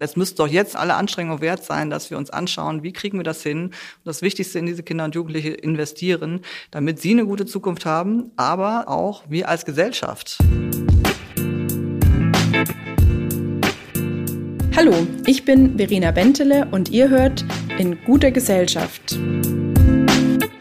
Es müsste doch jetzt alle Anstrengungen wert sein, dass wir uns anschauen, wie kriegen wir das hin und das Wichtigste in diese Kinder und Jugendliche investieren, damit sie eine gute Zukunft haben, aber auch wir als Gesellschaft. Hallo, ich bin Verena Bentele und ihr hört in guter Gesellschaft.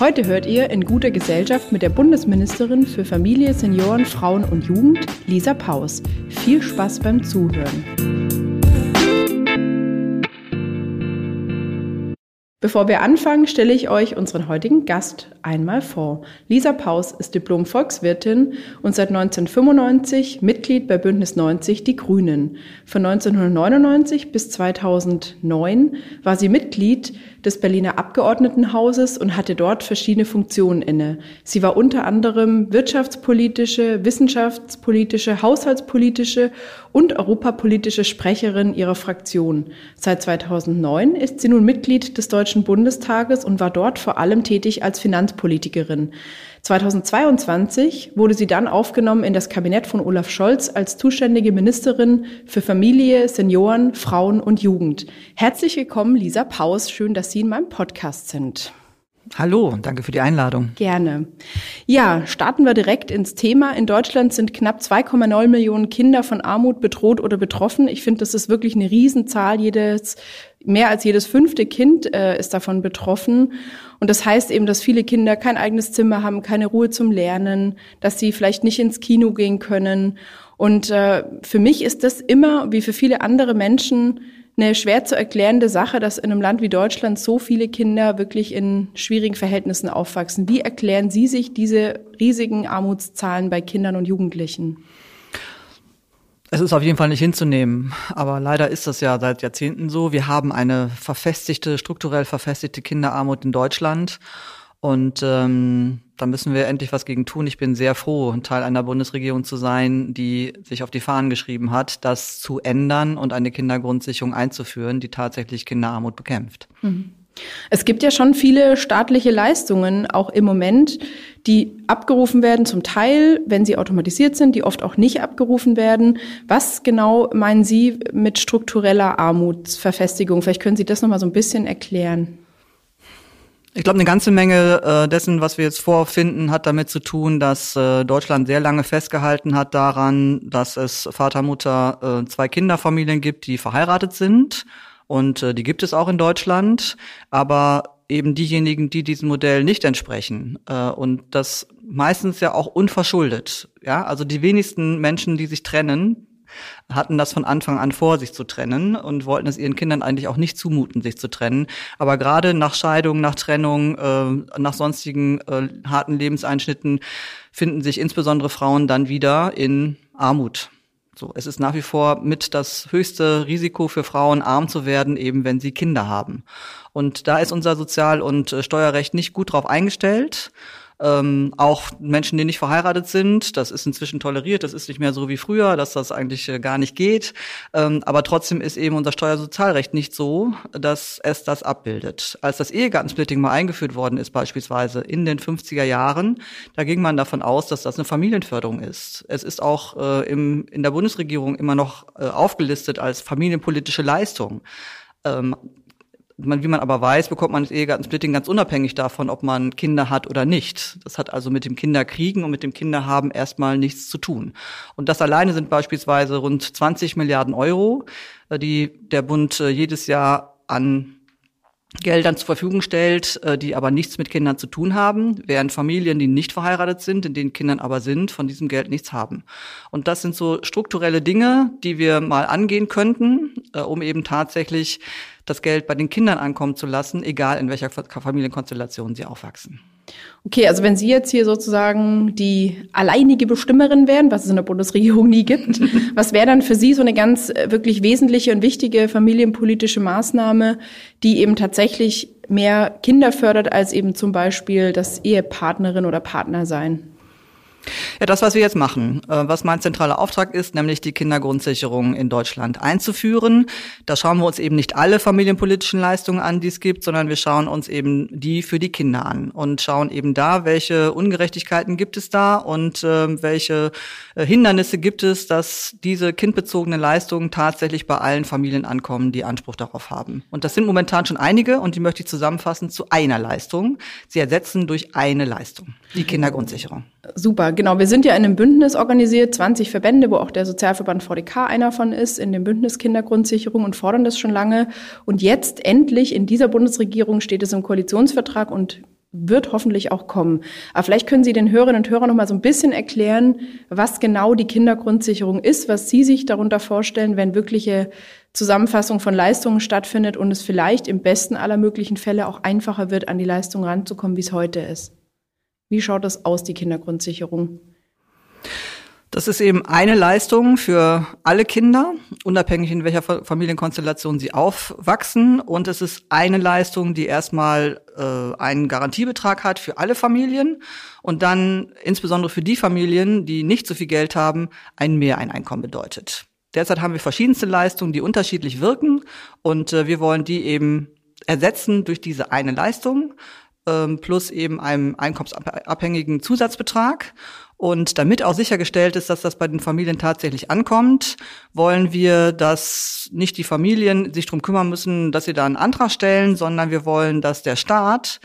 Heute hört ihr in guter Gesellschaft mit der Bundesministerin für Familie, Senioren, Frauen und Jugend, Lisa Paus. Viel Spaß beim Zuhören. Bevor wir anfangen, stelle ich euch unseren heutigen Gast einmal vor. Lisa Paus ist Diplom-Volkswirtin und seit 1995 Mitglied bei Bündnis 90 Die Grünen. Von 1999 bis 2009 war sie Mitglied des Berliner Abgeordnetenhauses und hatte dort verschiedene Funktionen inne. Sie war unter anderem wirtschaftspolitische, wissenschaftspolitische, haushaltspolitische und europapolitische Sprecherin ihrer Fraktion. Seit 2009 ist sie nun Mitglied des Deutschen Bundestages und war dort vor allem tätig als Finanzpolitikerin. 2022 wurde sie dann aufgenommen in das Kabinett von Olaf Scholz als zuständige Ministerin für Familie, Senioren, Frauen und Jugend. Herzlich willkommen, Lisa Paus. Schön, dass Sie in meinem Podcast sind. Hallo, danke für die Einladung. Gerne. Ja, starten wir direkt ins Thema. In Deutschland sind knapp 2,9 Millionen Kinder von Armut bedroht oder betroffen. Ich finde, das ist wirklich eine Riesenzahl. Jedes, mehr als jedes fünfte Kind äh, ist davon betroffen. Und das heißt eben, dass viele Kinder kein eigenes Zimmer haben, keine Ruhe zum Lernen, dass sie vielleicht nicht ins Kino gehen können. Und äh, für mich ist das immer, wie für viele andere Menschen, eine schwer zu erklärende Sache, dass in einem Land wie Deutschland so viele Kinder wirklich in schwierigen Verhältnissen aufwachsen. Wie erklären Sie sich diese riesigen Armutszahlen bei Kindern und Jugendlichen? Es ist auf jeden Fall nicht hinzunehmen, aber leider ist das ja seit Jahrzehnten so. Wir haben eine verfestigte, strukturell verfestigte Kinderarmut in Deutschland und ähm, da müssen wir endlich was gegen tun. Ich bin sehr froh, Teil einer Bundesregierung zu sein, die sich auf die Fahnen geschrieben hat, das zu ändern und eine Kindergrundsicherung einzuführen, die tatsächlich Kinderarmut bekämpft. Mhm. Es gibt ja schon viele staatliche Leistungen, auch im Moment, die abgerufen werden, zum Teil, wenn sie automatisiert sind, die oft auch nicht abgerufen werden. Was genau meinen Sie mit struktureller Armutsverfestigung? Vielleicht können Sie das nochmal so ein bisschen erklären. Ich glaube, eine ganze Menge äh, dessen, was wir jetzt vorfinden, hat damit zu tun, dass äh, Deutschland sehr lange festgehalten hat daran, dass es Vater, Mutter, äh, zwei Kinderfamilien gibt, die verheiratet sind. Und äh, die gibt es auch in Deutschland. Aber eben diejenigen, die diesem Modell nicht entsprechen. Äh, und das meistens ja auch unverschuldet. Ja, also die wenigsten Menschen, die sich trennen, hatten das von Anfang an vor, sich zu trennen und wollten es ihren Kindern eigentlich auch nicht zumuten, sich zu trennen. Aber gerade nach Scheidung, nach Trennung, äh, nach sonstigen äh, harten Lebenseinschnitten finden sich insbesondere Frauen dann wieder in Armut. So, es ist nach wie vor mit das höchste Risiko für Frauen, arm zu werden, eben wenn sie Kinder haben. Und da ist unser Sozial- und äh, Steuerrecht nicht gut drauf eingestellt. Ähm, auch Menschen, die nicht verheiratet sind, das ist inzwischen toleriert, das ist nicht mehr so wie früher, dass das eigentlich äh, gar nicht geht. Ähm, aber trotzdem ist eben unser Steuersozialrecht nicht so, dass es das abbildet. Als das Ehegattensplitting mal eingeführt worden ist, beispielsweise in den 50er Jahren, da ging man davon aus, dass das eine Familienförderung ist. Es ist auch äh, im, in der Bundesregierung immer noch äh, aufgelistet als familienpolitische Leistung. Ähm, man, wie man aber weiß, bekommt man das Ehegattensplitting ganz unabhängig davon, ob man Kinder hat oder nicht. Das hat also mit dem Kinderkriegen und mit dem Kinderhaben erstmal nichts zu tun. Und das alleine sind beispielsweise rund 20 Milliarden Euro, äh, die der Bund äh, jedes Jahr an Geldern zur Verfügung stellt, äh, die aber nichts mit Kindern zu tun haben, während Familien, die nicht verheiratet sind, in denen Kindern aber sind, von diesem Geld nichts haben. Und das sind so strukturelle Dinge, die wir mal angehen könnten, um eben tatsächlich das Geld bei den Kindern ankommen zu lassen, egal in welcher Familienkonstellation sie aufwachsen. Okay, also wenn Sie jetzt hier sozusagen die alleinige Bestimmerin wären, was es in der Bundesregierung nie gibt, was wäre dann für Sie so eine ganz äh, wirklich wesentliche und wichtige familienpolitische Maßnahme, die eben tatsächlich mehr Kinder fördert als eben zum Beispiel das Ehepartnerin oder Partner sein? Ja, das, was wir jetzt machen, äh, was mein zentraler Auftrag ist, nämlich die Kindergrundsicherung in Deutschland einzuführen. Da schauen wir uns eben nicht alle familienpolitischen Leistungen an, die es gibt, sondern wir schauen uns eben die für die Kinder an und schauen eben da, welche Ungerechtigkeiten gibt es da und äh, welche äh, Hindernisse gibt es, dass diese kindbezogenen Leistungen tatsächlich bei allen Familien ankommen, die Anspruch darauf haben. Und das sind momentan schon einige und die möchte ich zusammenfassen zu einer Leistung. Sie ersetzen durch eine Leistung, die Kindergrundsicherung. Super, genau. Wir sind ja in einem Bündnis organisiert, 20 Verbände, wo auch der Sozialverband VDK einer von ist, in dem Bündnis Kindergrundsicherung und fordern das schon lange. Und jetzt endlich in dieser Bundesregierung steht es im Koalitionsvertrag und wird hoffentlich auch kommen. Aber vielleicht können Sie den Hörerinnen und Hörern noch mal so ein bisschen erklären, was genau die Kindergrundsicherung ist, was Sie sich darunter vorstellen, wenn wirkliche Zusammenfassung von Leistungen stattfindet und es vielleicht im besten aller möglichen Fälle auch einfacher wird, an die Leistung ranzukommen, wie es heute ist. Wie schaut das aus, die Kindergrundsicherung? Das ist eben eine Leistung für alle Kinder, unabhängig in welcher Familienkonstellation sie aufwachsen. Und es ist eine Leistung, die erstmal äh, einen Garantiebetrag hat für alle Familien und dann insbesondere für die Familien, die nicht so viel Geld haben, ein Mehreineinkommen bedeutet. Derzeit haben wir verschiedenste Leistungen, die unterschiedlich wirken und äh, wir wollen die eben ersetzen durch diese eine Leistung plus eben einem einkommensabhängigen Zusatzbetrag. Und damit auch sichergestellt ist, dass das bei den Familien tatsächlich ankommt, wollen wir, dass nicht die Familien sich drum kümmern müssen, dass sie da einen Antrag stellen, sondern wir wollen, dass der Staat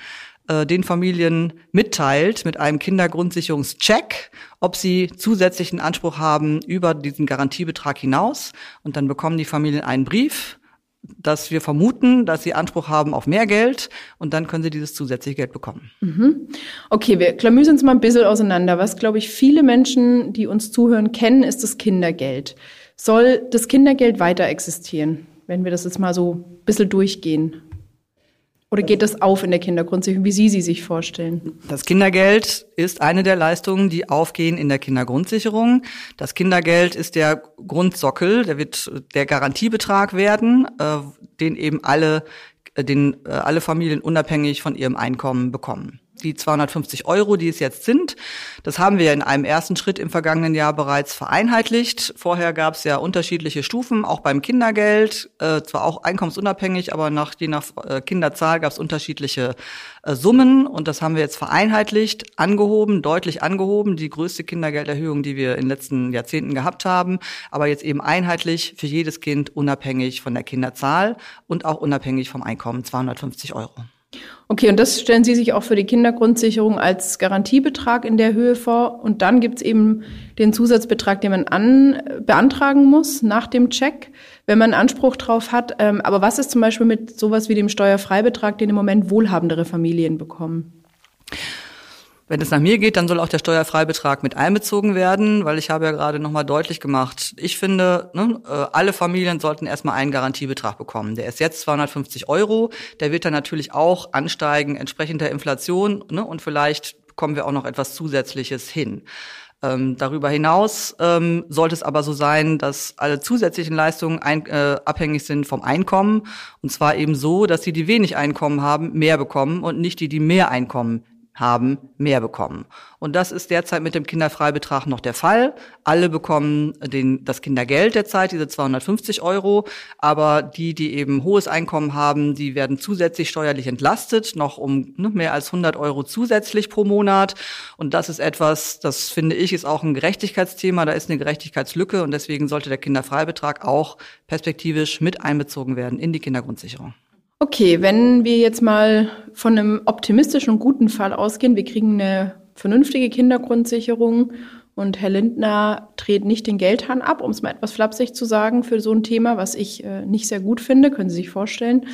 äh, den Familien mitteilt mit einem Kindergrundsicherungscheck, ob sie zusätzlichen Anspruch haben über diesen Garantiebetrag hinaus. Und dann bekommen die Familien einen Brief dass wir vermuten, dass sie Anspruch haben auf mehr Geld und dann können sie dieses zusätzliche Geld bekommen. Mhm. Okay, wir klamüsern uns mal ein bisschen auseinander. Was, glaube ich, viele Menschen, die uns zuhören, kennen, ist das Kindergeld. Soll das Kindergeld weiter existieren, wenn wir das jetzt mal so ein bisschen durchgehen? Oder geht das auf in der Kindergrundsicherung, wie Sie sie sich vorstellen? Das Kindergeld ist eine der Leistungen, die aufgehen in der Kindergrundsicherung. Das Kindergeld ist der Grundsockel, der wird der Garantiebetrag werden, äh, den eben alle, den äh, alle Familien unabhängig von ihrem Einkommen bekommen die 250 Euro, die es jetzt sind. Das haben wir in einem ersten Schritt im vergangenen Jahr bereits vereinheitlicht. Vorher gab es ja unterschiedliche Stufen, auch beim Kindergeld, äh, zwar auch einkommensunabhängig, aber nach, je nach äh, Kinderzahl gab es unterschiedliche äh, Summen und das haben wir jetzt vereinheitlicht, angehoben, deutlich angehoben, die größte Kindergelderhöhung, die wir in den letzten Jahrzehnten gehabt haben, aber jetzt eben einheitlich für jedes Kind unabhängig von der Kinderzahl und auch unabhängig vom Einkommen 250 Euro. Okay, und das stellen Sie sich auch für die Kindergrundsicherung als Garantiebetrag in der Höhe vor. Und dann gibt es eben den Zusatzbetrag, den man an, beantragen muss nach dem Check, wenn man Anspruch drauf hat. Ähm, aber was ist zum Beispiel mit sowas wie dem Steuerfreibetrag, den im Moment wohlhabendere Familien bekommen? Wenn es nach mir geht, dann soll auch der Steuerfreibetrag mit einbezogen werden, weil ich habe ja gerade nochmal deutlich gemacht, ich finde, ne, äh, alle Familien sollten erstmal einen Garantiebetrag bekommen. Der ist jetzt 250 Euro, der wird dann natürlich auch ansteigen entsprechend der Inflation ne, und vielleicht bekommen wir auch noch etwas Zusätzliches hin. Ähm, darüber hinaus ähm, sollte es aber so sein, dass alle zusätzlichen Leistungen ein, äh, abhängig sind vom Einkommen. Und zwar eben so, dass die, die wenig Einkommen haben, mehr bekommen und nicht die, die mehr Einkommen haben mehr bekommen. Und das ist derzeit mit dem Kinderfreibetrag noch der Fall. Alle bekommen den, das Kindergeld derzeit, diese 250 Euro. Aber die, die eben hohes Einkommen haben, die werden zusätzlich steuerlich entlastet, noch um ne, mehr als 100 Euro zusätzlich pro Monat. Und das ist etwas, das finde ich, ist auch ein Gerechtigkeitsthema. Da ist eine Gerechtigkeitslücke und deswegen sollte der Kinderfreibetrag auch perspektivisch mit einbezogen werden in die Kindergrundsicherung. Okay, wenn wir jetzt mal von einem optimistischen und guten Fall ausgehen, wir kriegen eine vernünftige Kindergrundsicherung und Herr Lindner dreht nicht den Geldhahn ab, um es mal etwas flapsig zu sagen, für so ein Thema, was ich äh, nicht sehr gut finde, können Sie sich vorstellen.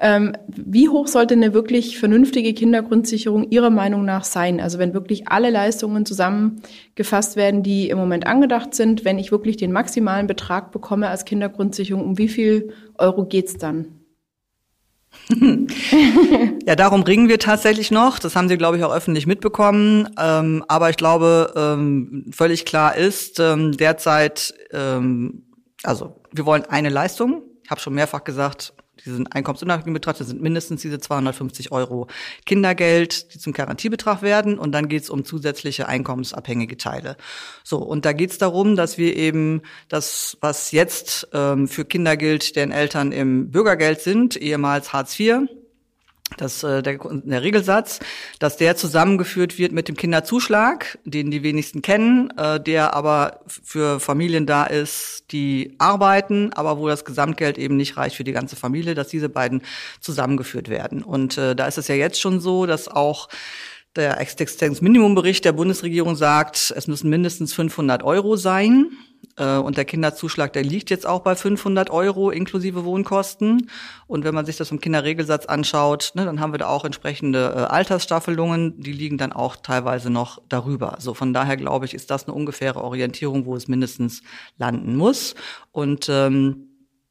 Ähm, wie hoch sollte eine wirklich vernünftige Kindergrundsicherung Ihrer Meinung nach sein? Also wenn wirklich alle Leistungen zusammengefasst werden, die im Moment angedacht sind, wenn ich wirklich den maximalen Betrag bekomme als Kindergrundsicherung, um wie viel Euro geht's dann? Ja, darum ringen wir tatsächlich noch. Das haben Sie, glaube ich, auch öffentlich mitbekommen. Ähm, aber ich glaube, ähm, völlig klar ist ähm, derzeit, ähm, also wir wollen eine Leistung. Ich habe schon mehrfach gesagt, diesen einkommensunabhängigen Betrag, das sind mindestens diese 250 Euro Kindergeld, die zum Garantiebetrag werden. Und dann geht es um zusätzliche einkommensabhängige Teile. So, und da geht es darum, dass wir eben das, was jetzt ähm, für Kinder gilt, deren Eltern im Bürgergeld sind, ehemals Hartz IV, dass äh, der, der Regelsatz, dass der zusammengeführt wird mit dem Kinderzuschlag, den die wenigsten kennen, äh, der aber für Familien da ist, die arbeiten, aber wo das Gesamtgeld eben nicht reicht für die ganze Familie, dass diese beiden zusammengeführt werden. Und äh, da ist es ja jetzt schon so, dass auch der Existenzminimumbericht der Bundesregierung sagt, es müssen mindestens 500 Euro sein. Äh, und der Kinderzuschlag, der liegt jetzt auch bei 500 Euro inklusive Wohnkosten. Und wenn man sich das vom Kinderregelsatz anschaut, ne, dann haben wir da auch entsprechende äh, Altersstaffelungen, die liegen dann auch teilweise noch darüber. So von daher glaube ich, ist das eine ungefähre Orientierung, wo es mindestens landen muss. Und ähm,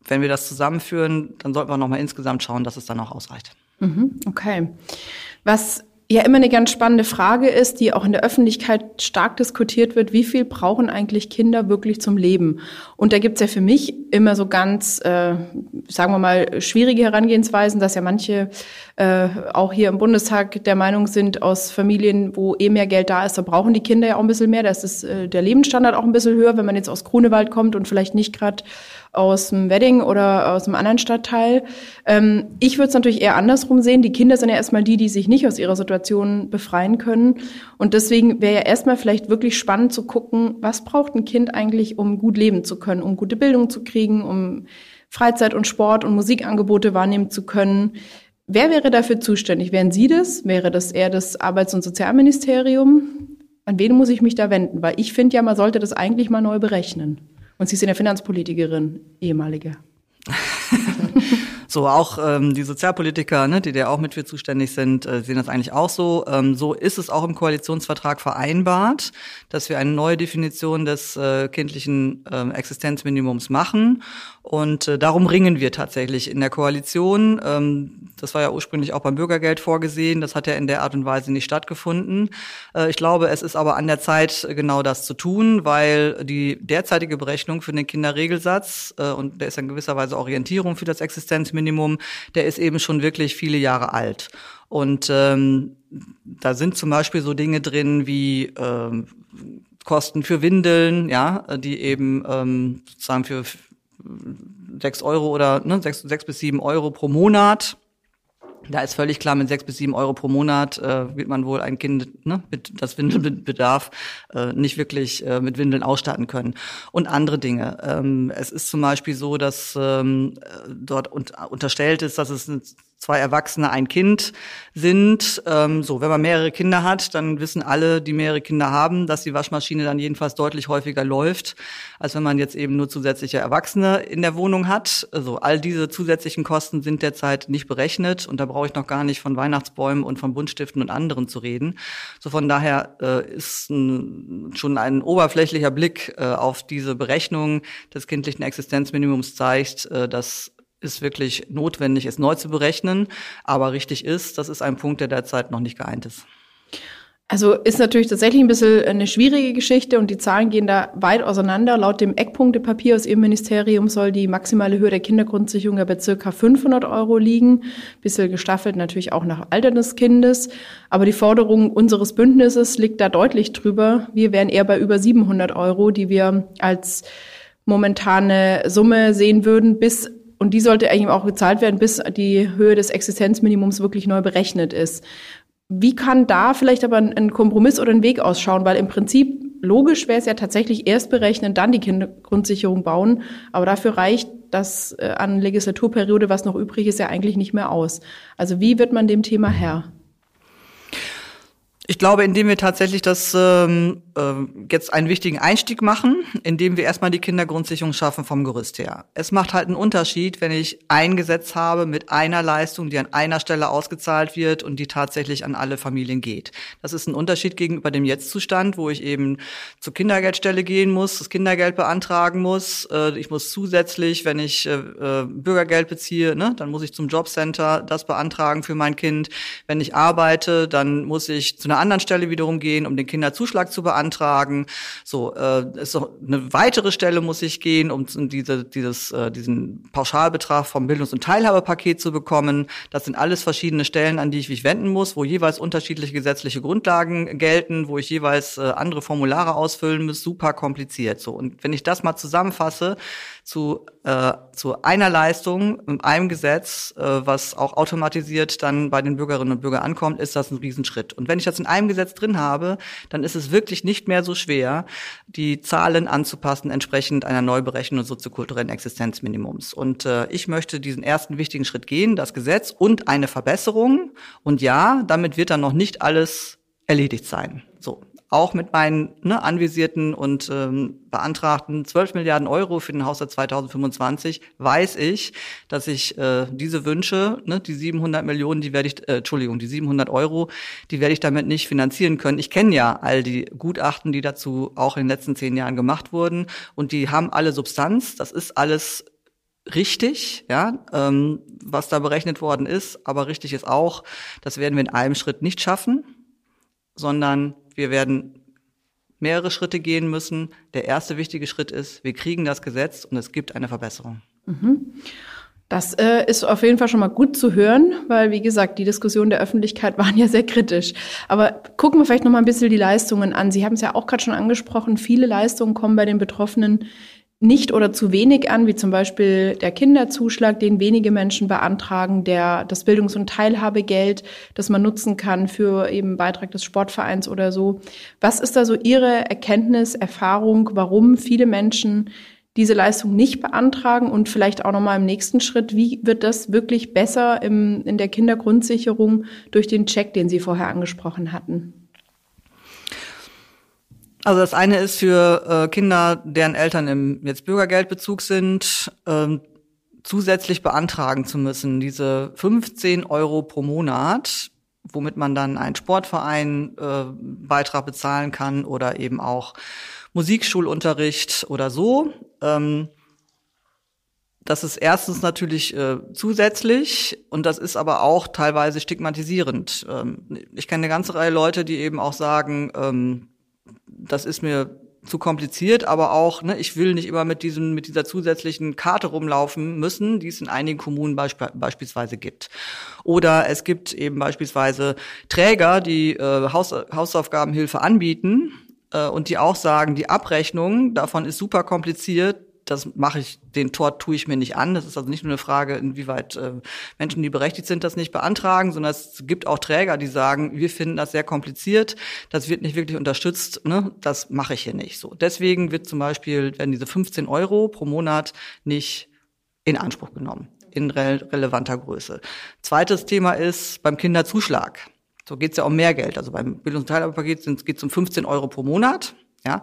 wenn wir das zusammenführen, dann sollten wir nochmal insgesamt schauen, dass es dann auch ausreicht. Mhm, okay. Was ja immer eine ganz spannende Frage ist, die auch in der Öffentlichkeit stark diskutiert wird, wie viel brauchen eigentlich Kinder wirklich zum Leben? Und da gibt's ja für mich immer so ganz, äh, sagen wir mal, schwierige Herangehensweisen, dass ja manche äh, auch hier im Bundestag der Meinung sind, aus Familien, wo eh mehr Geld da ist, da brauchen die Kinder ja auch ein bisschen mehr. Da ist äh, der Lebensstandard auch ein bisschen höher, wenn man jetzt aus Grunewald kommt und vielleicht nicht gerade aus dem Wedding oder aus einem anderen Stadtteil. Ähm, ich würde es natürlich eher andersrum sehen. Die Kinder sind ja erstmal die, die sich nicht aus ihrer Situation befreien können. Und deswegen wäre ja erstmal vielleicht wirklich spannend zu gucken, was braucht ein Kind eigentlich, um gut leben zu können, um gute Bildung zu kriegen, um Freizeit und Sport und Musikangebote wahrnehmen zu können. Wer wäre dafür zuständig? Wären Sie das? Wäre das eher das Arbeits- und Sozialministerium? An wen muss ich mich da wenden? Weil ich finde ja, man sollte das eigentlich mal neu berechnen. Und Sie sind ja Finanzpolitikerin, ehemalige. So, auch ähm, die Sozialpolitiker, ne, die da auch mit für zuständig sind, äh, sehen das eigentlich auch so. Ähm, so ist es auch im Koalitionsvertrag vereinbart, dass wir eine neue Definition des äh, kindlichen äh, Existenzminimums machen. Und äh, darum ringen wir tatsächlich in der Koalition. Ähm, das war ja ursprünglich auch beim Bürgergeld vorgesehen. Das hat ja in der Art und Weise nicht stattgefunden. Äh, ich glaube, es ist aber an der Zeit, genau das zu tun, weil die derzeitige Berechnung für den Kinderregelsatz, äh, und der ist in gewisser Weise Orientierung für das Existenzminimum, der ist eben schon wirklich viele Jahre alt. Und ähm, da sind zum Beispiel so Dinge drin wie ähm, Kosten für Windeln, ja, die eben ähm, sozusagen für sechs Euro oder ne, sechs, sechs bis sieben Euro pro Monat da ist völlig klar, mit sechs bis sieben Euro pro Monat äh, wird man wohl ein Kind, ne, mit das Windelbedarf äh, nicht wirklich äh, mit Windeln ausstatten können. Und andere Dinge. Ähm, es ist zum Beispiel so, dass ähm, dort un unterstellt ist, dass es zwei Erwachsene, ein Kind sind. Ähm, so, wenn man mehrere Kinder hat, dann wissen alle, die mehrere Kinder haben, dass die Waschmaschine dann jedenfalls deutlich häufiger läuft, als wenn man jetzt eben nur zusätzliche Erwachsene in der Wohnung hat. Also all diese zusätzlichen Kosten sind derzeit nicht berechnet und da brauche ich noch gar nicht von Weihnachtsbäumen und von Buntstiften und anderen zu reden. So von daher äh, ist ein, schon ein oberflächlicher Blick äh, auf diese Berechnung des kindlichen Existenzminimums zeigt, äh, dass ist wirklich notwendig es neu zu berechnen. Aber richtig ist, das ist ein Punkt, der derzeit noch nicht geeint ist. Also ist natürlich tatsächlich ein bisschen eine schwierige Geschichte und die Zahlen gehen da weit auseinander. Laut dem Eckpunktepapier aus Ihrem Ministerium soll die maximale Höhe der Kindergrundsicherung ja bei circa 500 Euro liegen. Bisschen gestaffelt natürlich auch nach Alter des Kindes. Aber die Forderung unseres Bündnisses liegt da deutlich drüber. Wir wären eher bei über 700 Euro, die wir als momentane Summe sehen würden, bis und die sollte eigentlich auch gezahlt werden, bis die Höhe des Existenzminimums wirklich neu berechnet ist. Wie kann da vielleicht aber ein Kompromiss oder ein Weg ausschauen? Weil im Prinzip logisch wäre es ja tatsächlich erst berechnen, dann die Kindergrundsicherung bauen. Aber dafür reicht das äh, an Legislaturperiode, was noch übrig ist, ja eigentlich nicht mehr aus. Also wie wird man dem Thema Herr? Ich glaube, indem wir tatsächlich das ähm, äh, jetzt einen wichtigen Einstieg machen, indem wir erstmal die Kindergrundsicherung schaffen vom Gerüst her. Es macht halt einen Unterschied, wenn ich ein Gesetz habe mit einer Leistung, die an einer Stelle ausgezahlt wird und die tatsächlich an alle Familien geht. Das ist ein Unterschied gegenüber dem Jetztzustand, wo ich eben zur Kindergeldstelle gehen muss, das Kindergeld beantragen muss. Äh, ich muss zusätzlich, wenn ich äh, äh, Bürgergeld beziehe, ne, dann muss ich zum Jobcenter das beantragen für mein Kind. Wenn ich arbeite, dann muss ich zu einer anderen Stelle wiederum gehen, um den Kinderzuschlag zu beantragen. So, äh, ist noch eine weitere Stelle muss ich gehen, um diese, dieses, äh, diesen Pauschalbetrag vom Bildungs- und Teilhabepaket zu bekommen. Das sind alles verschiedene Stellen, an die ich mich wenden muss, wo jeweils unterschiedliche gesetzliche Grundlagen gelten, wo ich jeweils äh, andere Formulare ausfüllen muss. Super kompliziert. So und wenn ich das mal zusammenfasse, zu, äh, zu einer Leistung in einem Gesetz, äh, was auch automatisiert dann bei den Bürgerinnen und Bürgern ankommt, ist das ein Riesenschritt. Und wenn ich das in einem Gesetz drin habe, dann ist es wirklich nicht mehr so schwer, die Zahlen anzupassen entsprechend einer Neuberechnung des soziokulturellen Existenzminimums. Und äh, ich möchte diesen ersten wichtigen Schritt gehen, das Gesetz und eine Verbesserung. Und ja, damit wird dann noch nicht alles erledigt sein. Auch mit meinen ne, anvisierten und ähm, beantragten 12 Milliarden Euro für den Haushalt 2025 weiß ich, dass ich äh, diese Wünsche, ne, die 700 Millionen, die werde ich, äh, Entschuldigung, die 700 Euro, die werde ich damit nicht finanzieren können. Ich kenne ja all die Gutachten, die dazu auch in den letzten zehn Jahren gemacht wurden und die haben alle Substanz. Das ist alles richtig, ja, ähm, was da berechnet worden ist. Aber richtig ist auch, das werden wir in einem Schritt nicht schaffen, sondern wir werden mehrere Schritte gehen müssen. Der erste wichtige Schritt ist, wir kriegen das Gesetz und es gibt eine Verbesserung. Mhm. Das äh, ist auf jeden Fall schon mal gut zu hören, weil wie gesagt, die Diskussionen der Öffentlichkeit waren ja sehr kritisch. Aber gucken wir vielleicht noch mal ein bisschen die Leistungen an. Sie haben es ja auch gerade schon angesprochen. Viele Leistungen kommen bei den Betroffenen nicht oder zu wenig an, wie zum Beispiel der Kinderzuschlag, den wenige Menschen beantragen, der das Bildungs- und Teilhabegeld, das man nutzen kann für eben Beitrag des Sportvereins oder so. Was ist da so Ihre Erkenntnis, Erfahrung, warum viele Menschen diese Leistung nicht beantragen und vielleicht auch nochmal im nächsten Schritt, wie wird das wirklich besser im, in der Kindergrundsicherung durch den Check, den Sie vorher angesprochen hatten? Also das eine ist für äh, Kinder, deren Eltern im jetzt Bürgergeldbezug sind, ähm, zusätzlich beantragen zu müssen, diese 15 Euro pro Monat, womit man dann einen Sportverein äh, Beitrag bezahlen kann oder eben auch Musikschulunterricht oder so. Ähm, das ist erstens natürlich äh, zusätzlich und das ist aber auch teilweise stigmatisierend. Ähm, ich kenne eine ganze Reihe Leute, die eben auch sagen, ähm, das ist mir zu kompliziert, aber auch, ne, ich will nicht immer mit diesem, mit dieser zusätzlichen Karte rumlaufen müssen, die es in einigen Kommunen beisp beispielsweise gibt. Oder es gibt eben beispielsweise Träger, die äh, Haus Hausaufgabenhilfe anbieten äh, und die auch sagen, die Abrechnung davon ist super kompliziert, das mache ich, den Tort tue ich mir nicht an. Das ist also nicht nur eine Frage, inwieweit äh, Menschen, die berechtigt sind, das nicht beantragen, sondern es gibt auch Träger, die sagen, wir finden das sehr kompliziert, das wird nicht wirklich unterstützt, ne? das mache ich hier nicht. So, deswegen wird zum Beispiel werden diese 15 Euro pro Monat nicht in Anspruch genommen in re relevanter Größe. Zweites Thema ist beim Kinderzuschlag. So geht es ja um mehr Geld. Also beim Bildungs- und Teilhabepaket geht es um 15 Euro pro Monat. Ja.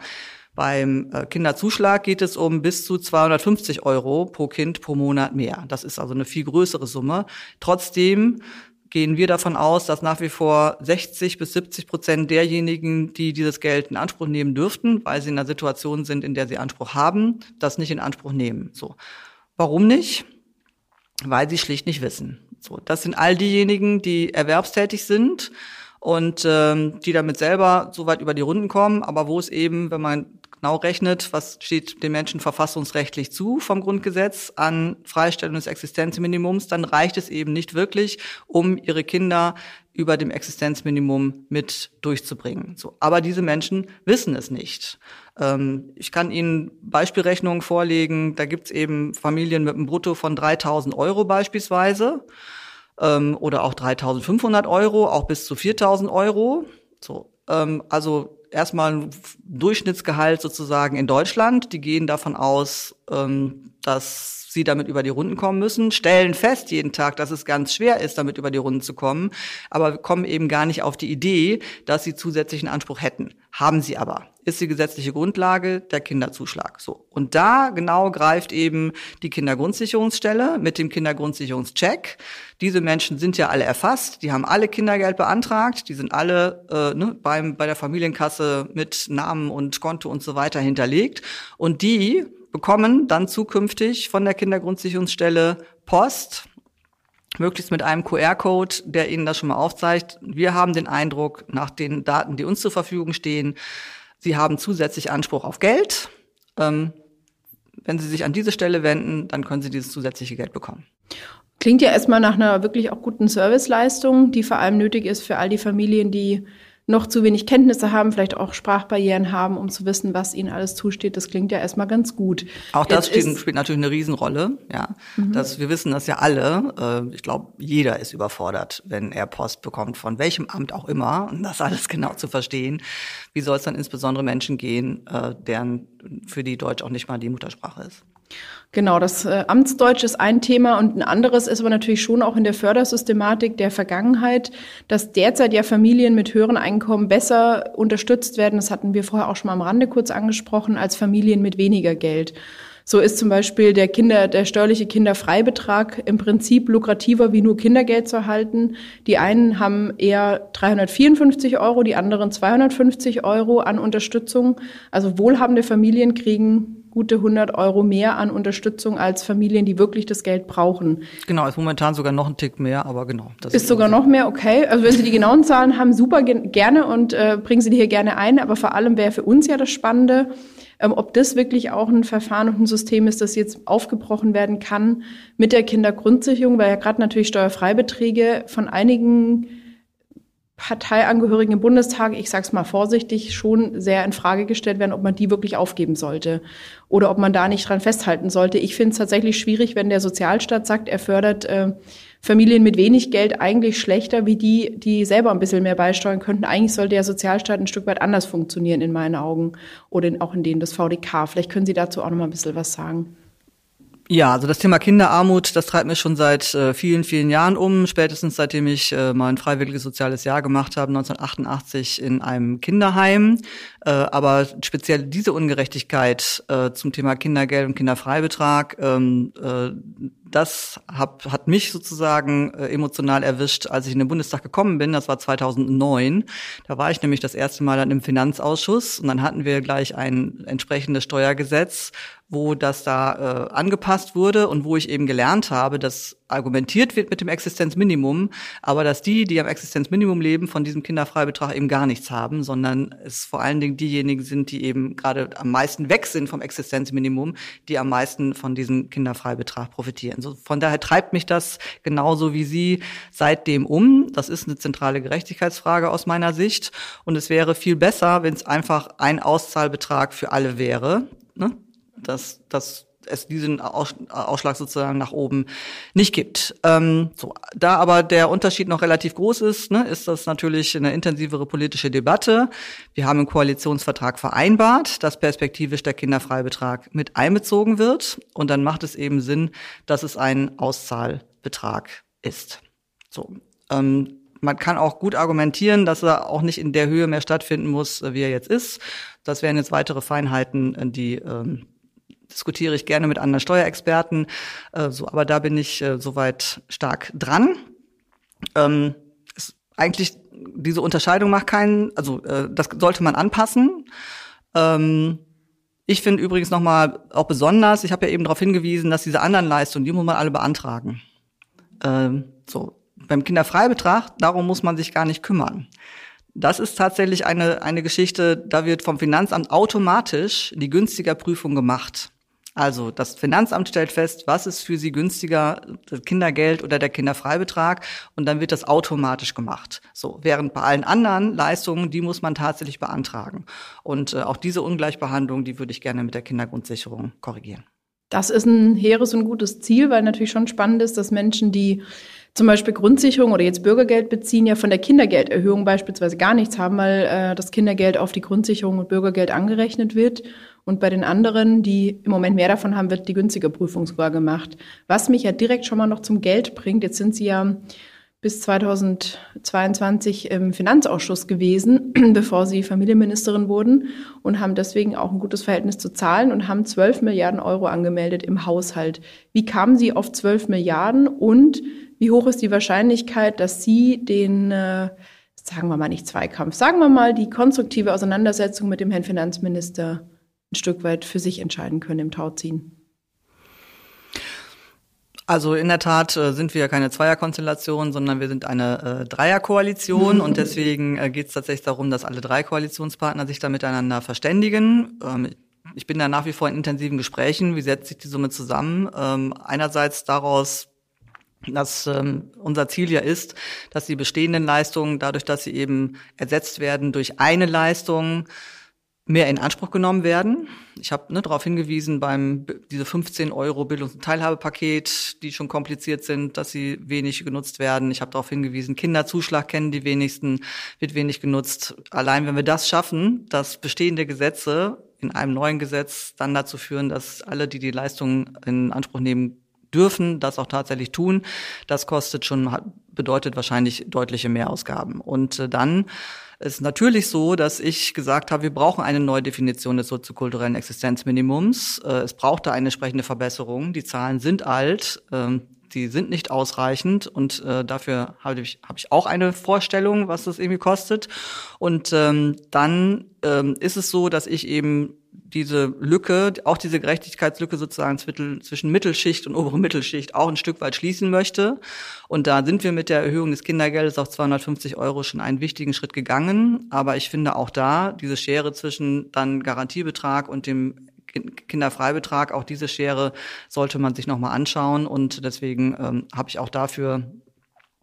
Beim äh, Kinderzuschlag geht es um bis zu 250 Euro pro Kind pro Monat mehr. Das ist also eine viel größere Summe. Trotzdem gehen wir davon aus, dass nach wie vor 60 bis 70 Prozent derjenigen, die dieses Geld in Anspruch nehmen dürften, weil sie in einer Situation sind, in der sie Anspruch haben, das nicht in Anspruch nehmen. So. Warum nicht? Weil sie schlicht nicht wissen. So. Das sind all diejenigen, die erwerbstätig sind und ähm, die damit selber so weit über die Runden kommen, aber wo es eben, wenn man genau rechnet, was steht den Menschen verfassungsrechtlich zu vom Grundgesetz an Freistellung des Existenzminimums, dann reicht es eben nicht wirklich, um ihre Kinder über dem Existenzminimum mit durchzubringen. So, aber diese Menschen wissen es nicht. Ähm, ich kann Ihnen Beispielrechnungen vorlegen. Da gibt's eben Familien mit einem Brutto von 3.000 Euro beispielsweise ähm, oder auch 3.500 Euro, auch bis zu 4.000 Euro. So, ähm, also erstmal ein Durchschnittsgehalt sozusagen in Deutschland. Die gehen davon aus, ähm, dass sie damit über die Runden kommen müssen, stellen fest jeden Tag, dass es ganz schwer ist, damit über die Runden zu kommen, aber kommen eben gar nicht auf die Idee, dass sie zusätzlichen Anspruch hätten. Haben sie aber. Ist die gesetzliche Grundlage der Kinderzuschlag. So. Und da genau greift eben die Kindergrundsicherungsstelle mit dem Kindergrundsicherungscheck. Diese Menschen sind ja alle erfasst, die haben alle Kindergeld beantragt, die sind alle äh, ne, beim, bei der Familienkasse mit Namen und Konto und so weiter hinterlegt. Und die bekommen dann zukünftig von der Kindergrundsicherungsstelle Post, möglichst mit einem QR-Code, der Ihnen das schon mal aufzeigt. Wir haben den Eindruck, nach den Daten, die uns zur Verfügung stehen, Sie haben zusätzlich Anspruch auf Geld. Ähm, wenn Sie sich an diese Stelle wenden, dann können Sie dieses zusätzliche Geld bekommen. Klingt ja erstmal nach einer wirklich auch guten Serviceleistung, die vor allem nötig ist für all die Familien, die noch zu wenig Kenntnisse haben, vielleicht auch Sprachbarrieren haben, um zu wissen, was ihnen alles zusteht. Das klingt ja erstmal ganz gut. Auch das spielt, spielt, natürlich eine Riesenrolle, ja. Mhm. Dass wir wissen das ja alle. Äh, ich glaube, jeder ist überfordert, wenn er Post bekommt, von welchem Amt auch immer, und das alles genau zu verstehen. Wie soll es dann insbesondere Menschen gehen, äh, deren für die Deutsch auch nicht mal die Muttersprache ist? Genau, das äh, Amtsdeutsch ist ein Thema und ein anderes ist aber natürlich schon auch in der Fördersystematik der Vergangenheit, dass derzeit ja Familien mit höheren Einkommen besser unterstützt werden. Das hatten wir vorher auch schon mal am Rande kurz angesprochen, als Familien mit weniger Geld. So ist zum Beispiel der Kinder, der steuerliche Kinderfreibetrag im Prinzip lukrativer wie nur Kindergeld zu erhalten. Die einen haben eher 354 Euro, die anderen 250 Euro an Unterstützung. Also wohlhabende Familien kriegen gute 100 Euro mehr an Unterstützung als Familien, die wirklich das Geld brauchen. Genau, ist momentan sogar noch ein Tick mehr, aber genau. ist, ist sogar noch mehr, okay. Also wenn Sie die genauen Zahlen haben, super gerne und äh, bringen Sie die hier gerne ein. Aber vor allem wäre für uns ja das Spannende, ähm, ob das wirklich auch ein Verfahren und ein System ist, das jetzt aufgebrochen werden kann mit der Kindergrundsicherung, weil ja gerade natürlich Steuerfreibeträge von einigen Parteiangehörigen im Bundestag, ich sage es mal vorsichtig, schon sehr in Frage gestellt werden, ob man die wirklich aufgeben sollte oder ob man da nicht dran festhalten sollte. Ich finde es tatsächlich schwierig, wenn der Sozialstaat sagt, er fördert äh, Familien mit wenig Geld eigentlich schlechter wie die, die selber ein bisschen mehr beisteuern könnten. Eigentlich sollte der Sozialstaat ein Stück weit anders funktionieren in meinen Augen oder in, auch in denen des VDK. Vielleicht können Sie dazu auch noch mal ein bisschen was sagen. Ja, also das Thema Kinderarmut, das treibt mich schon seit äh, vielen, vielen Jahren um. Spätestens seitdem ich äh, mein freiwilliges soziales Jahr gemacht habe, 1988 in einem Kinderheim. Äh, aber speziell diese Ungerechtigkeit äh, zum Thema Kindergeld und Kinderfreibetrag, ähm, äh, das hab, hat mich sozusagen äh, emotional erwischt, als ich in den Bundestag gekommen bin. Das war 2009. Da war ich nämlich das erste Mal dann im Finanzausschuss und dann hatten wir gleich ein entsprechendes Steuergesetz, wo das da äh, angepasst wurde und wo ich eben gelernt habe, dass argumentiert wird mit dem Existenzminimum, aber dass die, die am Existenzminimum leben, von diesem Kinderfreibetrag eben gar nichts haben, sondern es vor allen Dingen diejenigen sind, die eben gerade am meisten weg sind vom Existenzminimum, die am meisten von diesem Kinderfreibetrag profitieren. So, von daher treibt mich das genauso wie Sie seitdem um. Das ist eine zentrale Gerechtigkeitsfrage aus meiner Sicht. Und es wäre viel besser, wenn es einfach ein Auszahlbetrag für alle wäre. Ne? Dass, dass es diesen Ausschlag sozusagen nach oben nicht gibt. Ähm, so, da aber der Unterschied noch relativ groß ist, ne, ist das natürlich eine intensivere politische Debatte. Wir haben im Koalitionsvertrag vereinbart, dass perspektivisch der Kinderfreibetrag mit einbezogen wird. Und dann macht es eben Sinn, dass es ein Auszahlbetrag ist. So. Ähm, man kann auch gut argumentieren, dass er auch nicht in der Höhe mehr stattfinden muss, wie er jetzt ist. Das wären jetzt weitere Feinheiten, die ähm, diskutiere ich gerne mit anderen Steuerexperten. Äh, so, aber da bin ich äh, soweit stark dran. Ähm, ist eigentlich diese Unterscheidung macht keinen, also äh, das sollte man anpassen. Ähm, ich finde übrigens nochmal auch besonders, ich habe ja eben darauf hingewiesen, dass diese anderen Leistungen, die muss man alle beantragen. Ähm, so beim Kinderfreibetrag, darum muss man sich gar nicht kümmern. Das ist tatsächlich eine, eine Geschichte, da wird vom Finanzamt automatisch die günstiger Prüfung gemacht. Also das Finanzamt stellt fest, was ist für sie günstiger, das Kindergeld oder der Kinderfreibetrag und dann wird das automatisch gemacht. So, während bei allen anderen Leistungen, die muss man tatsächlich beantragen. Und äh, auch diese Ungleichbehandlung, die würde ich gerne mit der Kindergrundsicherung korrigieren. Das ist ein hehres und gutes Ziel, weil natürlich schon spannend ist, dass Menschen, die zum Beispiel Grundsicherung oder jetzt Bürgergeld beziehen, ja von der Kindergelderhöhung beispielsweise gar nichts haben, weil äh, das Kindergeld auf die Grundsicherung und Bürgergeld angerechnet wird. Und bei den anderen, die im Moment mehr davon haben, wird die günstige Prüfung sogar gemacht. Was mich ja direkt schon mal noch zum Geld bringt. Jetzt sind Sie ja bis 2022 im Finanzausschuss gewesen, bevor Sie Familienministerin wurden und haben deswegen auch ein gutes Verhältnis zu Zahlen und haben 12 Milliarden Euro angemeldet im Haushalt. Wie kamen Sie auf 12 Milliarden und wie hoch ist die Wahrscheinlichkeit, dass Sie den, äh, sagen wir mal nicht Zweikampf, sagen wir mal die konstruktive Auseinandersetzung mit dem Herrn Finanzminister ein Stück weit für sich entscheiden können im Tauziehen? Also in der Tat äh, sind wir ja keine Zweierkonstellation, sondern wir sind eine äh, Dreierkoalition und deswegen äh, geht es tatsächlich darum, dass alle drei Koalitionspartner sich da miteinander verständigen. Ähm, ich bin da nach wie vor in intensiven Gesprächen. Wie setzt sich die Summe zusammen? Ähm, einerseits daraus, dass ähm, unser Ziel ja ist, dass die bestehenden Leistungen, dadurch, dass sie eben ersetzt werden durch eine Leistung, mehr in Anspruch genommen werden. Ich habe ne, darauf hingewiesen beim diese 15 Euro Bildungs- und Teilhabepaket, die schon kompliziert sind, dass sie wenig genutzt werden. Ich habe darauf hingewiesen, Kinderzuschlag kennen die wenigsten, wird wenig genutzt. Allein wenn wir das schaffen, dass bestehende Gesetze in einem neuen Gesetz dann dazu führen, dass alle, die die Leistungen in Anspruch nehmen dürfen, das auch tatsächlich tun, das kostet schon bedeutet wahrscheinlich deutliche Mehrausgaben. Und äh, ist natürlich so, dass ich gesagt habe, wir brauchen eine neue Definition des soziokulturellen Existenzminimums. Äh, es braucht da eine entsprechende Verbesserung. Die Zahlen sind alt. Ähm, die sind nicht ausreichend und äh, dafür habe ich, hab ich auch eine Vorstellung, was das irgendwie kostet. Und ähm, dann ähm, ist es so, dass ich eben diese Lücke, auch diese Gerechtigkeitslücke sozusagen zwischen Mittelschicht und obere Mittelschicht auch ein Stück weit schließen möchte. Und da sind wir mit der Erhöhung des Kindergeldes auf 250 Euro schon einen wichtigen Schritt gegangen. Aber ich finde auch da diese Schere zwischen dann Garantiebetrag und dem Kinderfreibetrag, auch diese Schere sollte man sich nochmal anschauen. Und deswegen ähm, habe ich auch dafür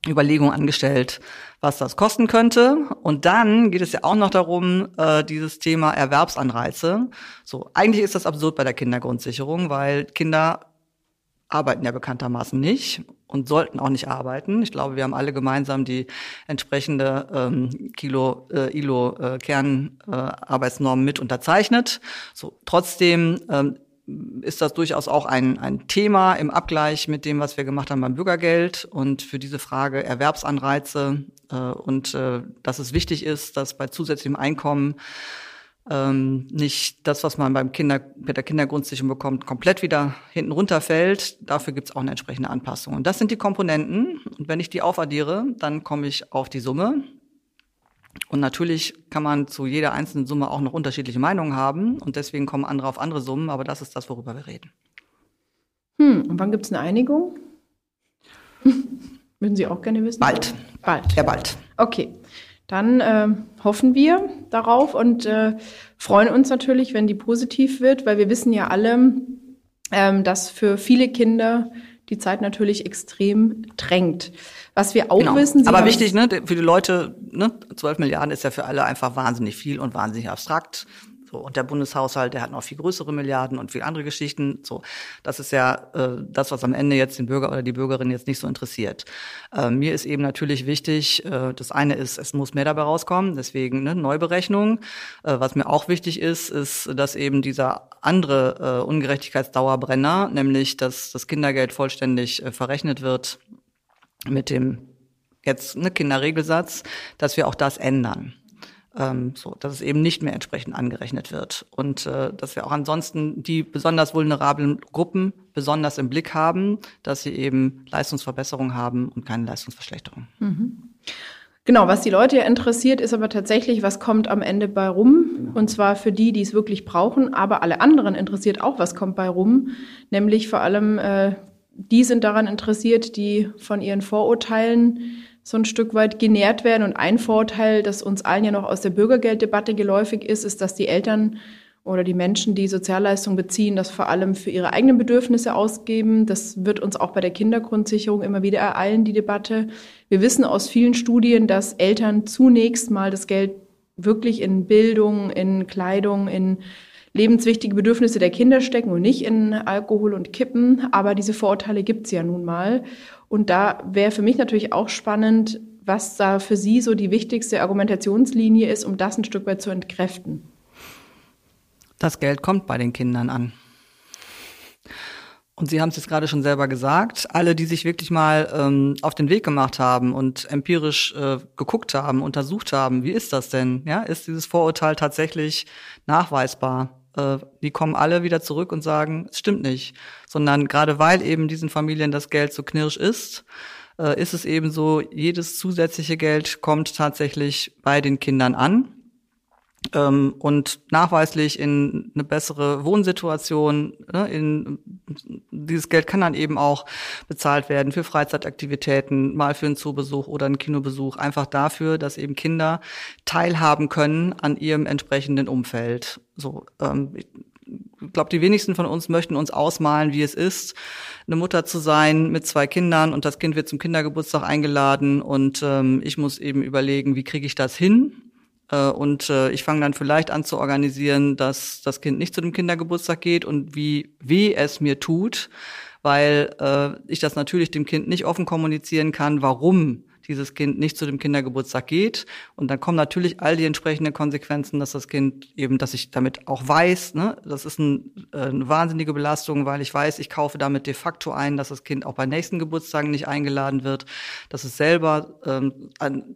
Überlegungen angestellt, was das kosten könnte. Und dann geht es ja auch noch darum, äh, dieses Thema Erwerbsanreize. So, eigentlich ist das absurd bei der Kindergrundsicherung, weil Kinder arbeiten ja bekanntermaßen nicht und sollten auch nicht arbeiten. Ich glaube, wir haben alle gemeinsam die entsprechende ähm, Kilo äh, ILO äh, Kernarbeitsnorm äh, mit unterzeichnet. So trotzdem ähm, ist das durchaus auch ein, ein Thema im Abgleich mit dem, was wir gemacht haben beim Bürgergeld und für diese Frage Erwerbsanreize äh, und äh, dass es wichtig ist, dass bei zusätzlichem Einkommen ähm, nicht das, was man beim Kinder, bei der Kindergrundsicherung bekommt, komplett wieder hinten runterfällt. Dafür gibt es auch eine entsprechende Anpassung. Und das sind die Komponenten. Und wenn ich die aufaddiere, dann komme ich auf die Summe. Und natürlich kann man zu jeder einzelnen Summe auch noch unterschiedliche Meinungen haben und deswegen kommen andere auf andere Summen, aber das ist das, worüber wir reden. Hm, und wann gibt es eine Einigung? Würden Sie auch gerne wissen? Bald. Bald. Ja, bald. Okay. Dann äh, hoffen wir darauf und äh, freuen uns natürlich, wenn die positiv wird, weil wir wissen ja alle, ähm, dass für viele Kinder die Zeit natürlich extrem drängt. Was wir auch genau. wissen. Sie Aber wichtig, ne, für die Leute, ne, 12 Milliarden ist ja für alle einfach wahnsinnig viel und wahnsinnig abstrakt. So, und der Bundeshaushalt, der hat noch viel größere Milliarden und viel andere Geschichten. So, das ist ja äh, das, was am Ende jetzt den Bürger oder die Bürgerin jetzt nicht so interessiert. Äh, mir ist eben natürlich wichtig, äh, das eine ist, es muss mehr dabei rauskommen, deswegen ne, Neuberechnung. Äh, was mir auch wichtig ist, ist, dass eben dieser andere äh, Ungerechtigkeitsdauerbrenner, nämlich dass das Kindergeld vollständig äh, verrechnet wird mit dem jetzt ne, Kinderregelsatz, dass wir auch das ändern ähm, so, dass es eben nicht mehr entsprechend angerechnet wird und äh, dass wir auch ansonsten die besonders vulnerablen Gruppen besonders im Blick haben, dass sie eben Leistungsverbesserung haben und keine Leistungsverschlechterung. Mhm. Genau, was die Leute ja interessiert, ist aber tatsächlich, was kommt am Ende bei rum. Und zwar für die, die es wirklich brauchen, aber alle anderen interessiert auch, was kommt bei rum. Nämlich vor allem, äh, die sind daran interessiert, die von ihren Vorurteilen so ein Stück weit genährt werden. Und ein Vorteil, das uns allen ja noch aus der Bürgergelddebatte geläufig ist, ist, dass die Eltern oder die Menschen, die Sozialleistungen beziehen, das vor allem für ihre eigenen Bedürfnisse ausgeben. Das wird uns auch bei der Kindergrundsicherung immer wieder ereilen, die Debatte. Wir wissen aus vielen Studien, dass Eltern zunächst mal das Geld wirklich in Bildung, in Kleidung, in lebenswichtige Bedürfnisse der Kinder stecken und nicht in Alkohol und Kippen. Aber diese Vorurteile gibt es ja nun mal. Und da wäre für mich natürlich auch spannend, was da für Sie so die wichtigste Argumentationslinie ist, um das ein Stück weit zu entkräften. Das Geld kommt bei den Kindern an. Und Sie haben es jetzt gerade schon selber gesagt, alle, die sich wirklich mal ähm, auf den Weg gemacht haben und empirisch äh, geguckt haben, untersucht haben, wie ist das denn? Ja, ist dieses Vorurteil tatsächlich nachweisbar? Äh, die kommen alle wieder zurück und sagen, es stimmt nicht. Sondern gerade weil eben diesen Familien das Geld so knirsch ist, äh, ist es eben so, jedes zusätzliche Geld kommt tatsächlich bei den Kindern an ähm, und nachweislich in eine bessere Wohnsituation. Ne, in, dieses Geld kann dann eben auch bezahlt werden für Freizeitaktivitäten, mal für einen Zoobesuch oder einen Kinobesuch, einfach dafür, dass eben Kinder teilhaben können an ihrem entsprechenden Umfeld. So, ähm, glaube, die wenigsten von uns möchten uns ausmalen, wie es ist, eine Mutter zu sein mit zwei Kindern und das Kind wird zum Kindergeburtstag eingeladen und ähm, ich muss eben überlegen, wie kriege ich das hin? Äh, und äh, ich fange dann vielleicht an zu organisieren, dass das Kind nicht zu dem Kindergeburtstag geht und wie weh es mir tut, weil äh, ich das natürlich dem Kind nicht offen kommunizieren kann, warum dieses Kind nicht zu dem Kindergeburtstag geht. Und dann kommen natürlich all die entsprechenden Konsequenzen, dass das Kind eben, dass ich damit auch weiß, ne, das ist ein, äh, eine wahnsinnige Belastung, weil ich weiß, ich kaufe damit de facto ein, dass das Kind auch bei nächsten Geburtstagen nicht eingeladen wird, dass es selber ähm,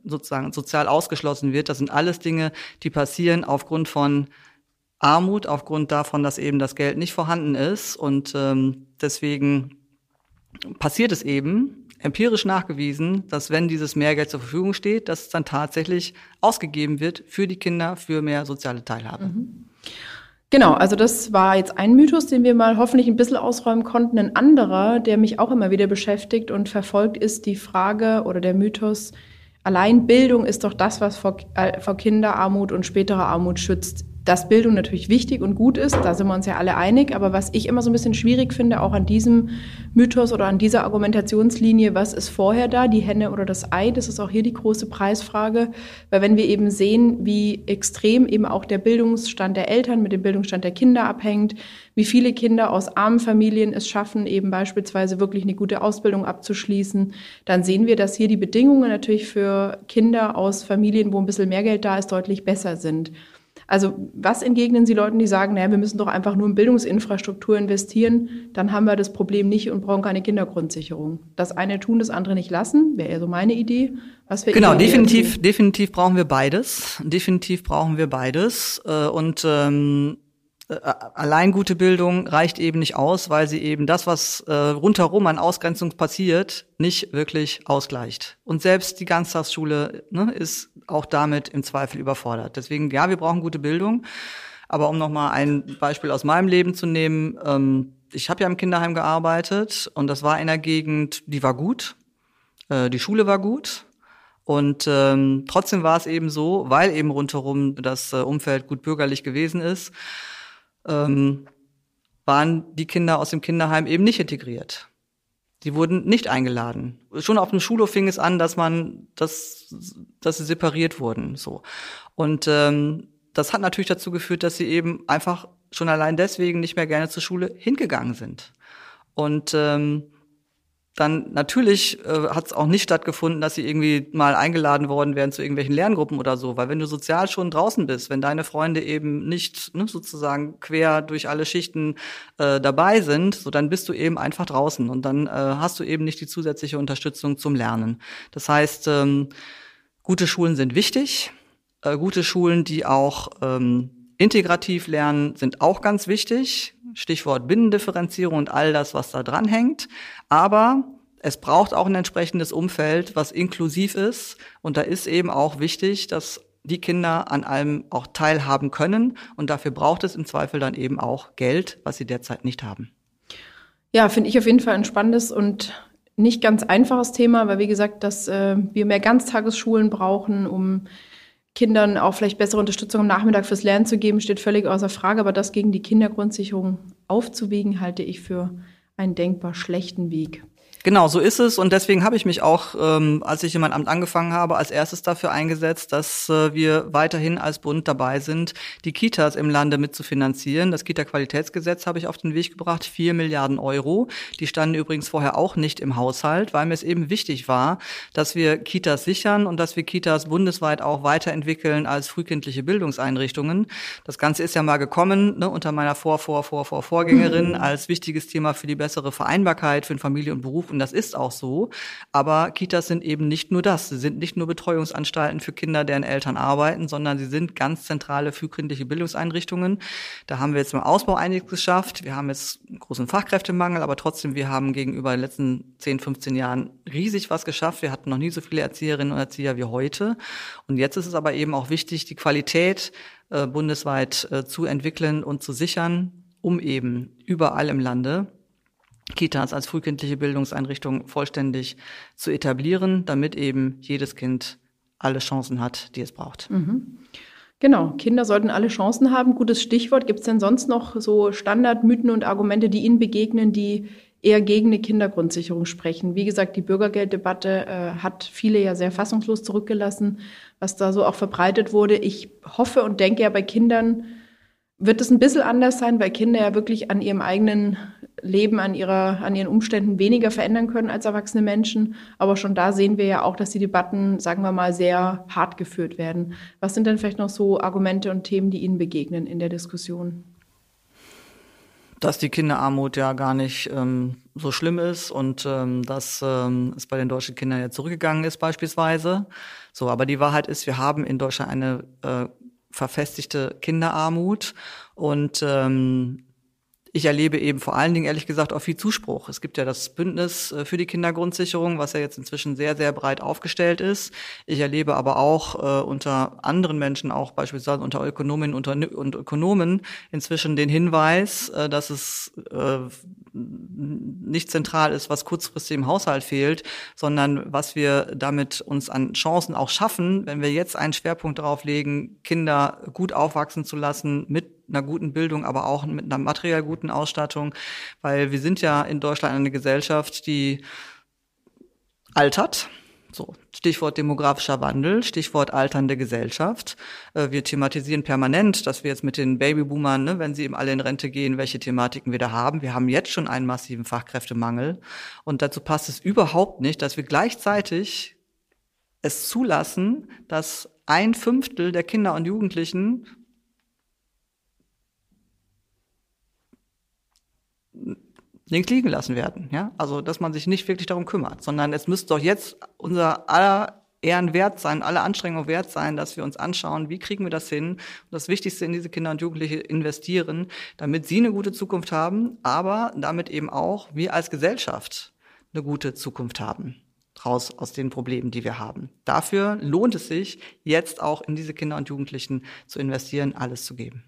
sozusagen sozial ausgeschlossen wird. Das sind alles Dinge, die passieren aufgrund von Armut, aufgrund davon, dass eben das Geld nicht vorhanden ist. Und ähm, deswegen passiert es eben, empirisch nachgewiesen, dass wenn dieses Mehrgeld zur Verfügung steht, dass es dann tatsächlich ausgegeben wird für die Kinder, für mehr soziale Teilhabe. Mhm. Genau, also das war jetzt ein Mythos, den wir mal hoffentlich ein bisschen ausräumen konnten. Ein anderer, der mich auch immer wieder beschäftigt und verfolgt, ist die Frage oder der Mythos, allein Bildung ist doch das, was vor, äh, vor Kinderarmut und späterer Armut schützt dass Bildung natürlich wichtig und gut ist, da sind wir uns ja alle einig, aber was ich immer so ein bisschen schwierig finde, auch an diesem Mythos oder an dieser Argumentationslinie, was ist vorher da, die Henne oder das Ei, das ist auch hier die große Preisfrage, weil wenn wir eben sehen, wie extrem eben auch der Bildungsstand der Eltern mit dem Bildungsstand der Kinder abhängt, wie viele Kinder aus armen Familien es schaffen, eben beispielsweise wirklich eine gute Ausbildung abzuschließen, dann sehen wir, dass hier die Bedingungen natürlich für Kinder aus Familien, wo ein bisschen mehr Geld da ist, deutlich besser sind. Also was entgegnen Sie Leuten, die sagen, naja, wir müssen doch einfach nur in Bildungsinfrastruktur investieren, dann haben wir das Problem nicht und brauchen keine Kindergrundsicherung. Das eine tun, das andere nicht lassen, wäre eher so meine Idee. Was genau, definitiv, definitiv brauchen wir beides. Definitiv brauchen wir beides. Äh, und ähm, äh, allein gute Bildung reicht eben nicht aus, weil sie eben das, was äh, rundherum an Ausgrenzung passiert, nicht wirklich ausgleicht. Und selbst die Ganztagsschule ne, ist auch damit im Zweifel überfordert. Deswegen, ja, wir brauchen gute Bildung. Aber um nochmal ein Beispiel aus meinem Leben zu nehmen, ähm, ich habe ja im Kinderheim gearbeitet und das war in einer Gegend, die war gut, äh, die Schule war gut. Und ähm, trotzdem war es eben so, weil eben rundherum das äh, Umfeld gut bürgerlich gewesen ist, ähm, waren die Kinder aus dem Kinderheim eben nicht integriert. Die wurden nicht eingeladen. Schon auf dem Schulhof fing es an, dass man, dass, dass sie separiert wurden. So und ähm, das hat natürlich dazu geführt, dass sie eben einfach schon allein deswegen nicht mehr gerne zur Schule hingegangen sind. Und ähm, dann natürlich äh, hat es auch nicht stattgefunden, dass sie irgendwie mal eingeladen worden wären zu irgendwelchen Lerngruppen oder so, weil wenn du sozial schon draußen bist, wenn deine Freunde eben nicht ne, sozusagen quer durch alle Schichten äh, dabei sind, so dann bist du eben einfach draußen und dann äh, hast du eben nicht die zusätzliche Unterstützung zum Lernen. Das heißt, ähm, gute Schulen sind wichtig, äh, gute Schulen, die auch ähm, integrativ lernen, sind auch ganz wichtig. Stichwort Binnendifferenzierung und all das, was da dran hängt. Aber es braucht auch ein entsprechendes Umfeld, was inklusiv ist. Und da ist eben auch wichtig, dass die Kinder an allem auch teilhaben können. Und dafür braucht es im Zweifel dann eben auch Geld, was sie derzeit nicht haben. Ja, finde ich auf jeden Fall ein spannendes und nicht ganz einfaches Thema, weil wie gesagt, dass äh, wir mehr Ganztagesschulen brauchen, um Kindern auch vielleicht bessere Unterstützung am Nachmittag fürs Lernen zu geben, steht völlig außer Frage. Aber das gegen die Kindergrundsicherung aufzuwiegen, halte ich für einen denkbar schlechten Weg. Genau, so ist es. Und deswegen habe ich mich auch, ähm, als ich in mein Amt angefangen habe, als erstes dafür eingesetzt, dass äh, wir weiterhin als Bund dabei sind, die Kitas im Lande mitzufinanzieren. Das Kita-Qualitätsgesetz habe ich auf den Weg gebracht, vier Milliarden Euro. Die standen übrigens vorher auch nicht im Haushalt, weil mir es eben wichtig war, dass wir Kitas sichern und dass wir Kitas bundesweit auch weiterentwickeln als frühkindliche Bildungseinrichtungen. Das Ganze ist ja mal gekommen ne, unter meiner Vor, Vor, Vor, Vor, Vorgängerin als wichtiges Thema für die bessere Vereinbarkeit für Familie und Beruf und das ist auch so. Aber Kitas sind eben nicht nur das. Sie sind nicht nur Betreuungsanstalten für Kinder, deren Eltern arbeiten, sondern sie sind ganz zentrale frühkindliche Bildungseinrichtungen. Da haben wir jetzt im Ausbau einiges geschafft. Wir haben jetzt einen großen Fachkräftemangel, aber trotzdem, wir haben gegenüber den letzten 10, 15 Jahren riesig was geschafft. Wir hatten noch nie so viele Erzieherinnen und Erzieher wie heute. Und jetzt ist es aber eben auch wichtig, die Qualität äh, bundesweit äh, zu entwickeln und zu sichern, um eben überall im Lande Kitas als frühkindliche Bildungseinrichtung vollständig zu etablieren, damit eben jedes Kind alle Chancen hat, die es braucht. Mhm. Genau, Kinder sollten alle Chancen haben. Gutes Stichwort. Gibt es denn sonst noch so Standardmythen und Argumente, die Ihnen begegnen, die eher gegen eine Kindergrundsicherung sprechen? Wie gesagt, die Bürgergelddebatte äh, hat viele ja sehr fassungslos zurückgelassen, was da so auch verbreitet wurde. Ich hoffe und denke ja bei Kindern, wird es ein bisschen anders sein, weil Kinder ja wirklich an ihrem eigenen Leben, an, ihrer, an ihren Umständen weniger verändern können als erwachsene Menschen. Aber schon da sehen wir ja auch, dass die Debatten, sagen wir mal, sehr hart geführt werden. Was sind denn vielleicht noch so Argumente und Themen, die Ihnen begegnen in der Diskussion? Dass die Kinderarmut ja gar nicht ähm, so schlimm ist und ähm, dass ähm, es bei den deutschen Kindern ja zurückgegangen ist beispielsweise. So, aber die Wahrheit ist, wir haben in Deutschland eine äh, verfestigte Kinderarmut. Und ähm, ich erlebe eben vor allen Dingen, ehrlich gesagt, auch viel Zuspruch. Es gibt ja das Bündnis äh, für die Kindergrundsicherung, was ja jetzt inzwischen sehr, sehr breit aufgestellt ist. Ich erlebe aber auch äh, unter anderen Menschen, auch beispielsweise unter Ökonominnen und Ökonomen, inzwischen den Hinweis, äh, dass es äh, nicht zentral ist, was kurzfristig im Haushalt fehlt, sondern was wir damit uns an Chancen auch schaffen, wenn wir jetzt einen Schwerpunkt darauf legen, Kinder gut aufwachsen zu lassen mit einer guten Bildung, aber auch mit einer materiell guten Ausstattung, weil wir sind ja in Deutschland eine Gesellschaft, die altert. So, Stichwort demografischer Wandel, Stichwort alternde Gesellschaft. Äh, wir thematisieren permanent, dass wir jetzt mit den Babyboomern, ne, wenn sie eben alle in Rente gehen, welche Thematiken wir da haben. Wir haben jetzt schon einen massiven Fachkräftemangel. Und dazu passt es überhaupt nicht, dass wir gleichzeitig es zulassen, dass ein Fünftel der Kinder und Jugendlichen links liegen lassen werden. Ja? Also, dass man sich nicht wirklich darum kümmert, sondern es müsste doch jetzt unser aller Ehren wert sein, alle Anstrengungen wert sein, dass wir uns anschauen, wie kriegen wir das hin und das Wichtigste in diese Kinder und Jugendliche investieren, damit sie eine gute Zukunft haben, aber damit eben auch wir als Gesellschaft eine gute Zukunft haben raus aus den Problemen, die wir haben. Dafür lohnt es sich, jetzt auch in diese Kinder und Jugendlichen zu investieren, alles zu geben.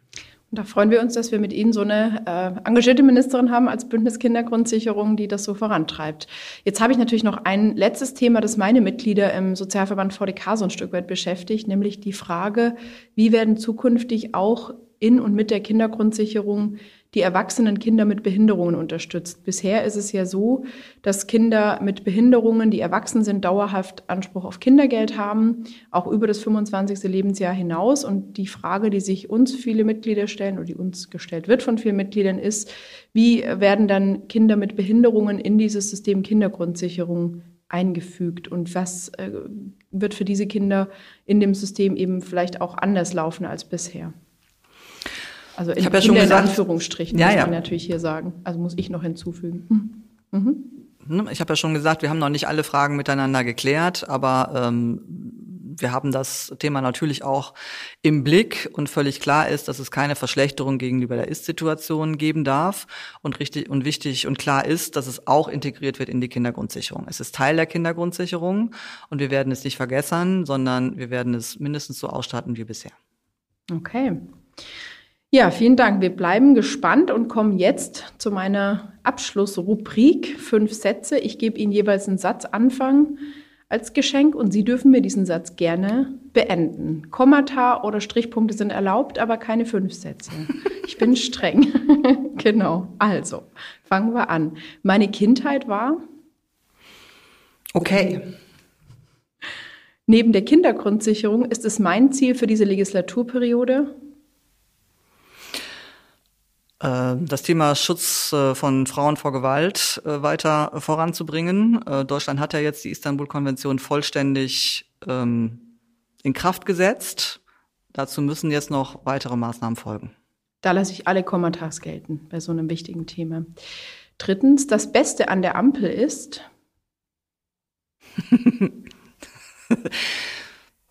Und da freuen wir uns, dass wir mit Ihnen so eine äh, engagierte Ministerin haben als Bündnis Kindergrundsicherung, die das so vorantreibt. Jetzt habe ich natürlich noch ein letztes Thema, das meine Mitglieder im Sozialverband VDK so ein Stück weit beschäftigt, nämlich die Frage, wie werden zukünftig auch in und mit der Kindergrundsicherung die erwachsenen Kinder mit Behinderungen unterstützt. Bisher ist es ja so, dass Kinder mit Behinderungen, die erwachsen sind, dauerhaft Anspruch auf Kindergeld haben, auch über das 25. Lebensjahr hinaus. Und die Frage, die sich uns viele Mitglieder stellen oder die uns gestellt wird von vielen Mitgliedern, ist, wie werden dann Kinder mit Behinderungen in dieses System Kindergrundsicherung eingefügt und was äh, wird für diese Kinder in dem System eben vielleicht auch anders laufen als bisher? Also in, ich ja schon in gesagt, Anführungsstrichen ja, muss man ja. natürlich hier sagen. Also muss ich noch hinzufügen. Mhm. mhm. Ich habe ja schon gesagt, wir haben noch nicht alle Fragen miteinander geklärt, aber ähm, wir haben das Thema natürlich auch im Blick und völlig klar ist, dass es keine Verschlechterung gegenüber der Ist-Situation geben darf und richtig und wichtig und klar ist, dass es auch integriert wird in die Kindergrundsicherung. Es ist Teil der Kindergrundsicherung und wir werden es nicht vergessen, sondern wir werden es mindestens so ausstatten wie bisher. Okay. Ja, vielen Dank. Wir bleiben gespannt und kommen jetzt zu meiner Abschlussrubrik. Fünf Sätze. Ich gebe Ihnen jeweils einen Satz anfangen als Geschenk und Sie dürfen mir diesen Satz gerne beenden. Kommata oder Strichpunkte sind erlaubt, aber keine fünf Sätze. Ich bin streng. genau. Also, fangen wir an. Meine Kindheit war Okay. Neben der Kindergrundsicherung ist es mein Ziel für diese Legislaturperiode, das Thema Schutz äh, von Frauen vor Gewalt äh, weiter voranzubringen. Deutschland hat ja jetzt die Istanbul-Konvention vollständig ähm, in Kraft gesetzt. Dazu müssen jetzt noch weitere Maßnahmen folgen. Da lasse ich alle Kommentars gelten bei so einem wichtigen Thema. Drittens, das Beste an der Ampel ist,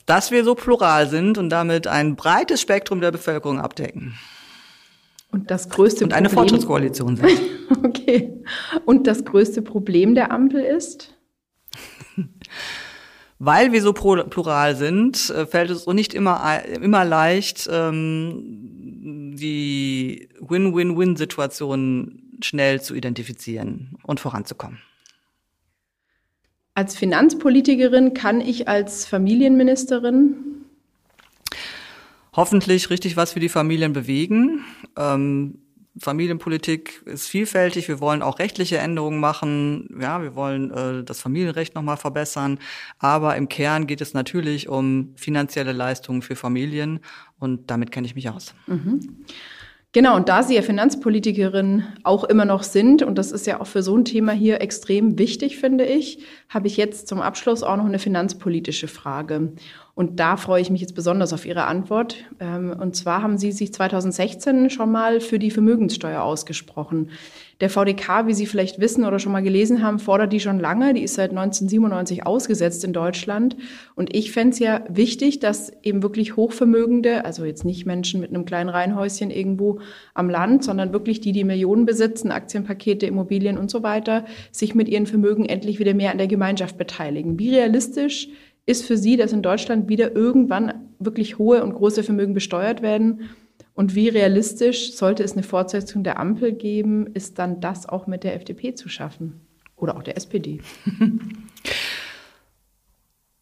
dass wir so plural sind und damit ein breites Spektrum der Bevölkerung abdecken. Und das größte und eine Problem, Fortschrittskoalition sind. okay. Und das größte Problem der Ampel ist? Weil wir so plural sind, äh, fällt es uns nicht immer, immer leicht, ähm, die Win-Win-Win-Situation schnell zu identifizieren und voranzukommen. Als Finanzpolitikerin kann ich als Familienministerin hoffentlich richtig was für die Familien bewegen. Ähm, Familienpolitik ist vielfältig. Wir wollen auch rechtliche Änderungen machen. Ja, wir wollen äh, das Familienrecht nochmal verbessern. Aber im Kern geht es natürlich um finanzielle Leistungen für Familien. Und damit kenne ich mich aus. Mhm. Genau, und da Sie ja Finanzpolitikerin auch immer noch sind, und das ist ja auch für so ein Thema hier extrem wichtig, finde ich, habe ich jetzt zum Abschluss auch noch eine finanzpolitische Frage. Und da freue ich mich jetzt besonders auf Ihre Antwort. Ähm, und zwar haben Sie sich 2016 schon mal für die Vermögenssteuer ausgesprochen. Der VDK, wie Sie vielleicht wissen oder schon mal gelesen haben, fordert die schon lange. Die ist seit 1997 ausgesetzt in Deutschland. Und ich fände es ja wichtig, dass eben wirklich Hochvermögende, also jetzt nicht Menschen mit einem kleinen Reihenhäuschen irgendwo am Land, sondern wirklich die, die Millionen besitzen, Aktienpakete, Immobilien und so weiter, sich mit ihren Vermögen endlich wieder mehr an der Gemeinschaft beteiligen. Wie realistisch ist für Sie, dass in Deutschland wieder irgendwann wirklich hohe und große Vermögen besteuert werden? Und wie realistisch sollte es eine Fortsetzung der Ampel geben, ist dann das auch mit der FDP zu schaffen? Oder auch der SPD?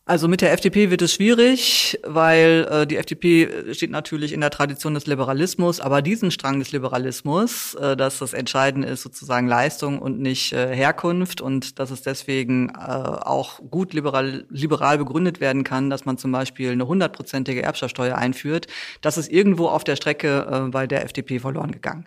Also mit der FDP wird es schwierig, weil äh, die FDP steht natürlich in der Tradition des Liberalismus, aber diesen Strang des Liberalismus, äh, dass das Entscheidende ist sozusagen Leistung und nicht äh, Herkunft und dass es deswegen äh, auch gut liberal, liberal begründet werden kann, dass man zum Beispiel eine hundertprozentige Erbschaftssteuer einführt, das ist irgendwo auf der Strecke äh, bei der FDP verloren gegangen.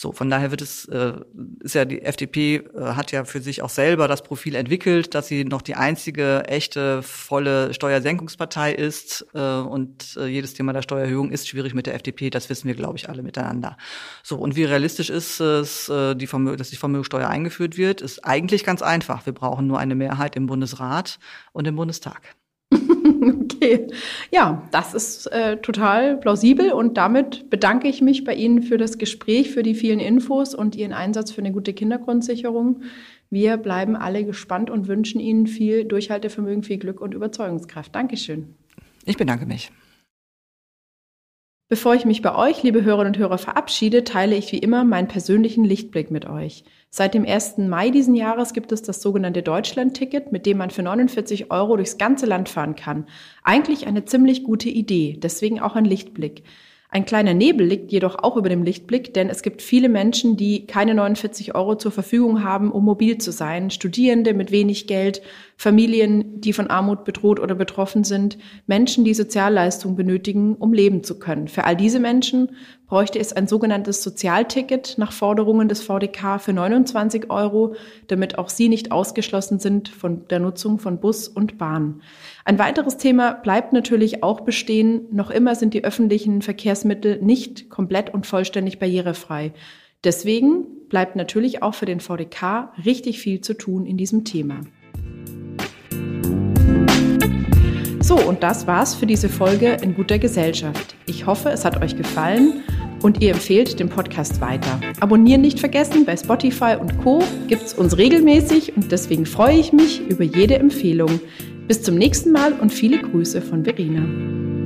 So, von daher wird es, äh, ist ja die FDP äh, hat ja für sich auch selber das Profil entwickelt, dass sie noch die einzige echte volle Steuersenkungspartei ist äh, und äh, jedes Thema der Steuererhöhung ist schwierig mit der FDP. Das wissen wir, glaube ich, alle miteinander. So und wie realistisch ist es, äh, die Vermö dass die Vermögensteuer eingeführt wird, ist eigentlich ganz einfach. Wir brauchen nur eine Mehrheit im Bundesrat und im Bundestag. okay. Ja, das ist äh, total plausibel und damit bedanke ich mich bei Ihnen für das Gespräch, für die vielen Infos und Ihren Einsatz für eine gute Kindergrundsicherung. Wir bleiben alle gespannt und wünschen Ihnen viel Durchhaltevermögen, viel Glück und Überzeugungskraft. Dankeschön. Ich bedanke mich. Bevor ich mich bei euch, liebe Hörerinnen und Hörer, verabschiede, teile ich wie immer meinen persönlichen Lichtblick mit euch. Seit dem 1. Mai diesen Jahres gibt es das sogenannte Deutschland-Ticket, mit dem man für 49 Euro durchs ganze Land fahren kann. Eigentlich eine ziemlich gute Idee, deswegen auch ein Lichtblick. Ein kleiner Nebel liegt jedoch auch über dem Lichtblick, denn es gibt viele Menschen, die keine 49 Euro zur Verfügung haben, um mobil zu sein. Studierende mit wenig Geld, Familien, die von Armut bedroht oder betroffen sind, Menschen, die Sozialleistungen benötigen, um leben zu können. Für all diese Menschen bräuchte es ein sogenanntes Sozialticket nach Forderungen des VDK für 29 Euro, damit auch sie nicht ausgeschlossen sind von der Nutzung von Bus und Bahn. Ein weiteres Thema bleibt natürlich auch bestehen. Noch immer sind die öffentlichen Verkehrsmittel nicht komplett und vollständig barrierefrei. Deswegen bleibt natürlich auch für den VDK richtig viel zu tun in diesem Thema. So, und das war's für diese Folge in guter Gesellschaft. Ich hoffe, es hat euch gefallen und ihr empfehlt den Podcast weiter. Abonnieren nicht vergessen, bei Spotify und Co. gibt's uns regelmäßig und deswegen freue ich mich über jede Empfehlung. Bis zum nächsten Mal und viele Grüße von Verena.